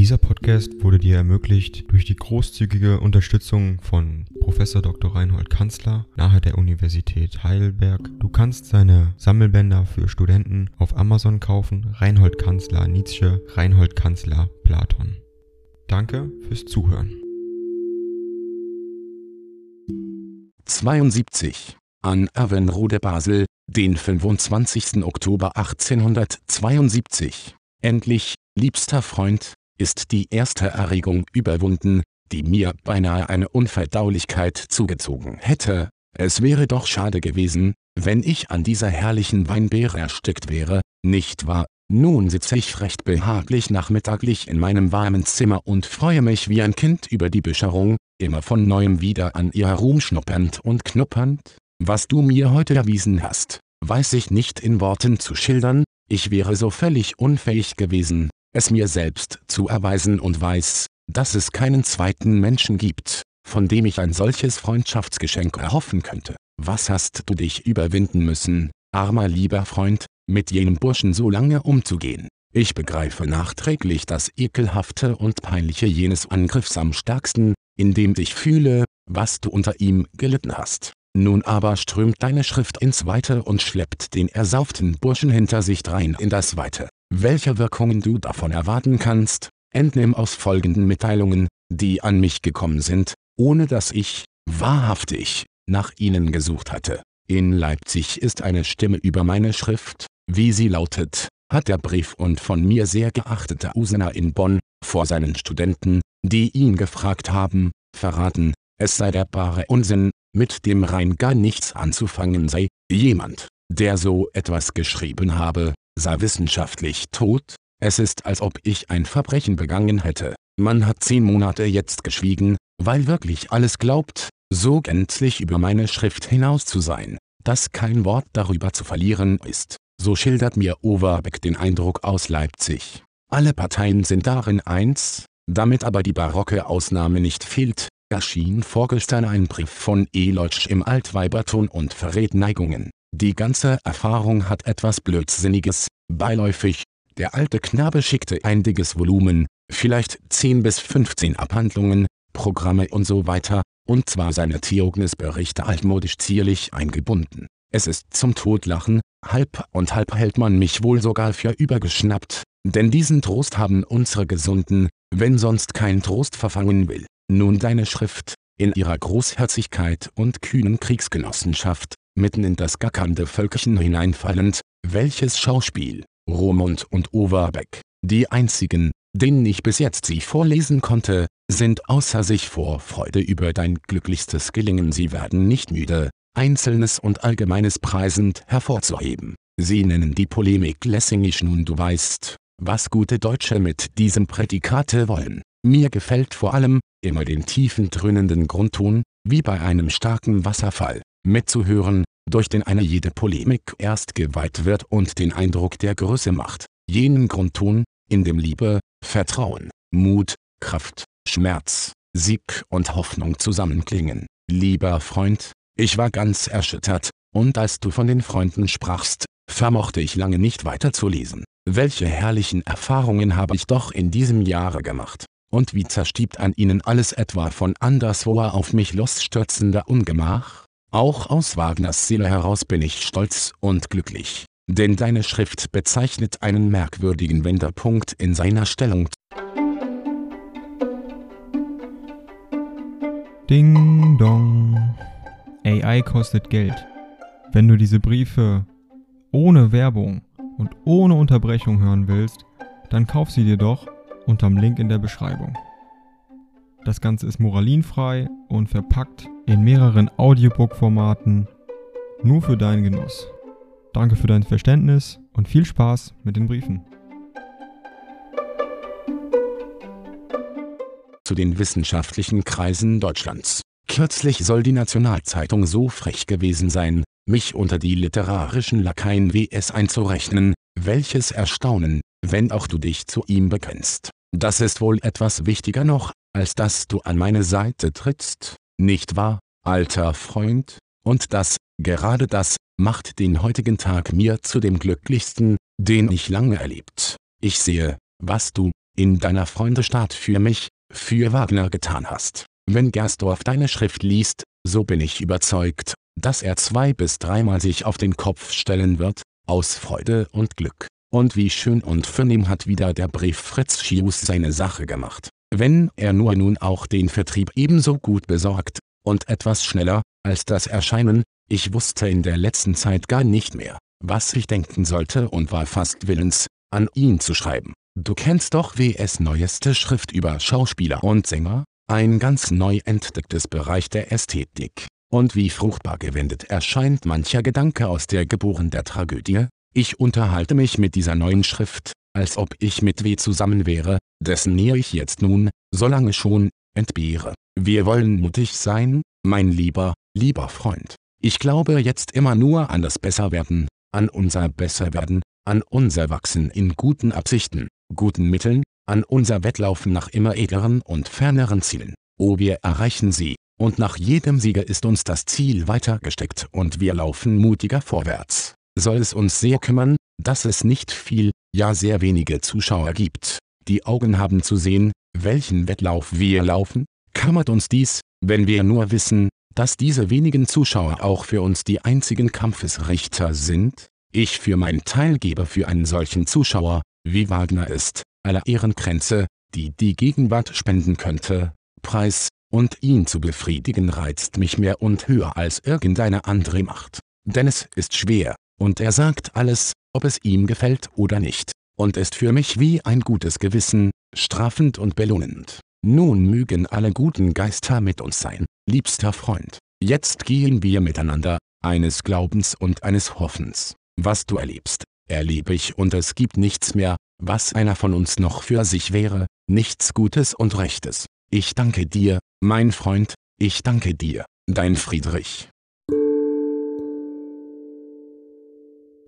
Dieser Podcast wurde dir ermöglicht durch die großzügige Unterstützung von Professor Dr. Reinhold Kanzler nahe der Universität Heidelberg. Du kannst seine Sammelbänder für Studenten auf Amazon kaufen. Reinhold Kanzler Nietzsche, Reinhold Kanzler Platon. Danke fürs Zuhören. 72 an Avenrode Basel, den 25. Oktober 1872. Endlich, liebster Freund, ist die erste Erregung überwunden, die mir beinahe eine Unverdaulichkeit zugezogen hätte. Es wäre doch schade gewesen, wenn ich an dieser herrlichen Weinbeere erstickt wäre, nicht wahr? Nun sitze ich recht behaglich nachmittaglich in meinem warmen Zimmer und freue mich wie ein Kind über die Bescherung, immer von neuem wieder an ihr herumschnuppernd und knuppernd. Was du mir heute erwiesen hast, weiß ich nicht in Worten zu schildern, ich wäre so völlig unfähig gewesen, es mir selbst zu erweisen und weiß, dass es keinen zweiten Menschen gibt, von dem ich ein solches Freundschaftsgeschenk erhoffen könnte. Was hast du dich überwinden müssen, armer lieber Freund, mit jenem Burschen so lange umzugehen? Ich begreife nachträglich das ekelhafte und peinliche jenes Angriffs am stärksten, indem ich fühle, was du unter ihm gelitten hast. Nun aber strömt deine Schrift ins Weite und schleppt den ersauften Burschen hinter sich drein in das Weite. Welche Wirkungen du davon erwarten kannst, entnimm aus folgenden Mitteilungen, die an mich gekommen sind, ohne dass ich, wahrhaftig, nach ihnen gesucht hatte. In Leipzig ist eine Stimme über meine Schrift, wie sie lautet, hat der Brief und von mir sehr geachteter Usener in Bonn, vor seinen Studenten, die ihn gefragt haben, verraten, es sei der bare Unsinn, mit dem rein gar nichts anzufangen sei, jemand, der so etwas geschrieben habe, sei wissenschaftlich tot, es ist als ob ich ein Verbrechen begangen hätte. Man hat zehn Monate jetzt geschwiegen, weil wirklich alles glaubt, so gänzlich über meine Schrift hinaus zu sein, dass kein Wort darüber zu verlieren ist. So schildert mir Overbeck den Eindruck aus Leipzig. Alle Parteien sind darin eins, damit aber die barocke Ausnahme nicht fehlt, erschien vorgestern ein Brief von Eloitsch im Altweiberton und verrät Neigungen. Die ganze Erfahrung hat etwas Blödsinniges, beiläufig. Der alte Knabe schickte ein dickes Volumen, vielleicht 10 bis 15 Abhandlungen, Programme und so weiter, und zwar seine Theognisberichte altmodisch zierlich eingebunden. Es ist zum Todlachen, halb und halb hält man mich wohl sogar für übergeschnappt, denn diesen Trost haben unsere Gesunden, wenn sonst kein Trost verfangen will. Nun deine Schrift, in ihrer Großherzigkeit und kühnen Kriegsgenossenschaft, mitten in das gackernde Völkchen hineinfallend, welches Schauspiel, Romund und Overbeck, die einzigen, denen ich bis jetzt sie vorlesen konnte, sind außer sich vor Freude über dein glücklichstes Gelingen. Sie werden nicht müde, Einzelnes und Allgemeines preisend hervorzuheben. Sie nennen die Polemik lässingisch nun du weißt, was gute Deutsche mit diesem Prädikate wollen. Mir gefällt vor allem, immer den tiefen dröhnenden Grundton, wie bei einem starken Wasserfall, mitzuhören, durch den eine jede Polemik erst geweiht wird und den Eindruck der Größe macht, jenen Grundton, in dem Liebe, Vertrauen, Mut, Kraft, Schmerz, Sieg und Hoffnung zusammenklingen. Lieber Freund, ich war ganz erschüttert, und als du von den Freunden sprachst, vermochte ich lange nicht weiterzulesen. Welche herrlichen Erfahrungen habe ich doch in diesem Jahre gemacht, und wie zerstiebt an ihnen alles etwa von anderswoher auf mich losstürzender Ungemach? Auch aus Wagners Seele heraus bin ich stolz und glücklich, denn deine Schrift bezeichnet einen merkwürdigen Wendepunkt in seiner Stellung. Ding dong. AI kostet Geld. Wenn du diese Briefe ohne Werbung und ohne Unterbrechung hören willst, dann kauf sie dir doch unterm Link in der Beschreibung. Das Ganze ist moralinfrei und verpackt in mehreren Audiobook-Formaten nur für deinen Genuss. Danke für dein Verständnis und viel Spaß mit den Briefen. Zu den wissenschaftlichen Kreisen Deutschlands. Kürzlich soll die Nationalzeitung so frech gewesen sein, mich unter die literarischen Lakaien WS einzurechnen, welches Erstaunen, wenn auch du dich zu ihm bekennst. Das ist wohl etwas wichtiger noch, als dass du an meine Seite trittst, nicht wahr, alter Freund? Und das, gerade das, macht den heutigen Tag mir zu dem glücklichsten, den ich lange erlebt. Ich sehe, was du, in deiner Freundestadt für mich, für Wagner getan hast. Wenn Gersdorf deine Schrift liest, so bin ich überzeugt, dass er zwei bis dreimal sich auf den Kopf stellen wird, aus Freude und Glück. Und wie schön und vornehm hat wieder der Brief Fritz Schius seine Sache gemacht. Wenn er nur nun auch den Vertrieb ebenso gut besorgt, und etwas schneller, als das Erscheinen, ich wusste in der letzten Zeit gar nicht mehr, was ich denken sollte und war fast willens, an ihn zu schreiben. Du kennst doch WS neueste Schrift über Schauspieler und Sänger, ein ganz neu entdecktes Bereich der Ästhetik. Und wie fruchtbar gewendet erscheint mancher Gedanke aus der Geboren der Tragödie, ich unterhalte mich mit dieser neuen Schrift, als ob ich mit W zusammen wäre, dessen Nähe ich jetzt nun, solange schon, entbehre. Wir wollen mutig sein, mein lieber, lieber Freund. Ich glaube jetzt immer nur an das Besserwerden, an unser Besserwerden, an unser Wachsen in guten Absichten, guten Mitteln, an unser Wettlaufen nach immer edleren und ferneren Zielen. Oh wir erreichen sie, und nach jedem Siege ist uns das Ziel weiter gesteckt und wir laufen mutiger vorwärts. Soll es uns sehr kümmern, dass es nicht viel, ja sehr wenige Zuschauer gibt. Die Augen haben zu sehen, welchen Wettlauf wir laufen, kümmert uns dies, wenn wir nur wissen, dass diese wenigen Zuschauer auch für uns die einzigen Kampfesrichter sind? Ich für mein Teil gebe für einen solchen Zuschauer, wie Wagner ist, aller Ehrenkränze, die die Gegenwart spenden könnte, Preis, und ihn zu befriedigen reizt mich mehr und höher als irgendeine andere Macht. Denn es ist schwer, und er sagt alles, ob es ihm gefällt oder nicht, und ist für mich wie ein gutes Gewissen, strafend und belohnend. Nun mögen alle guten Geister mit uns sein, liebster Freund. Jetzt gehen wir miteinander, eines Glaubens und eines Hoffens. Was du erlebst, erlebe ich und es gibt nichts mehr, was einer von uns noch für sich wäre, nichts Gutes und Rechtes. Ich danke dir, mein Freund, ich danke dir, dein Friedrich.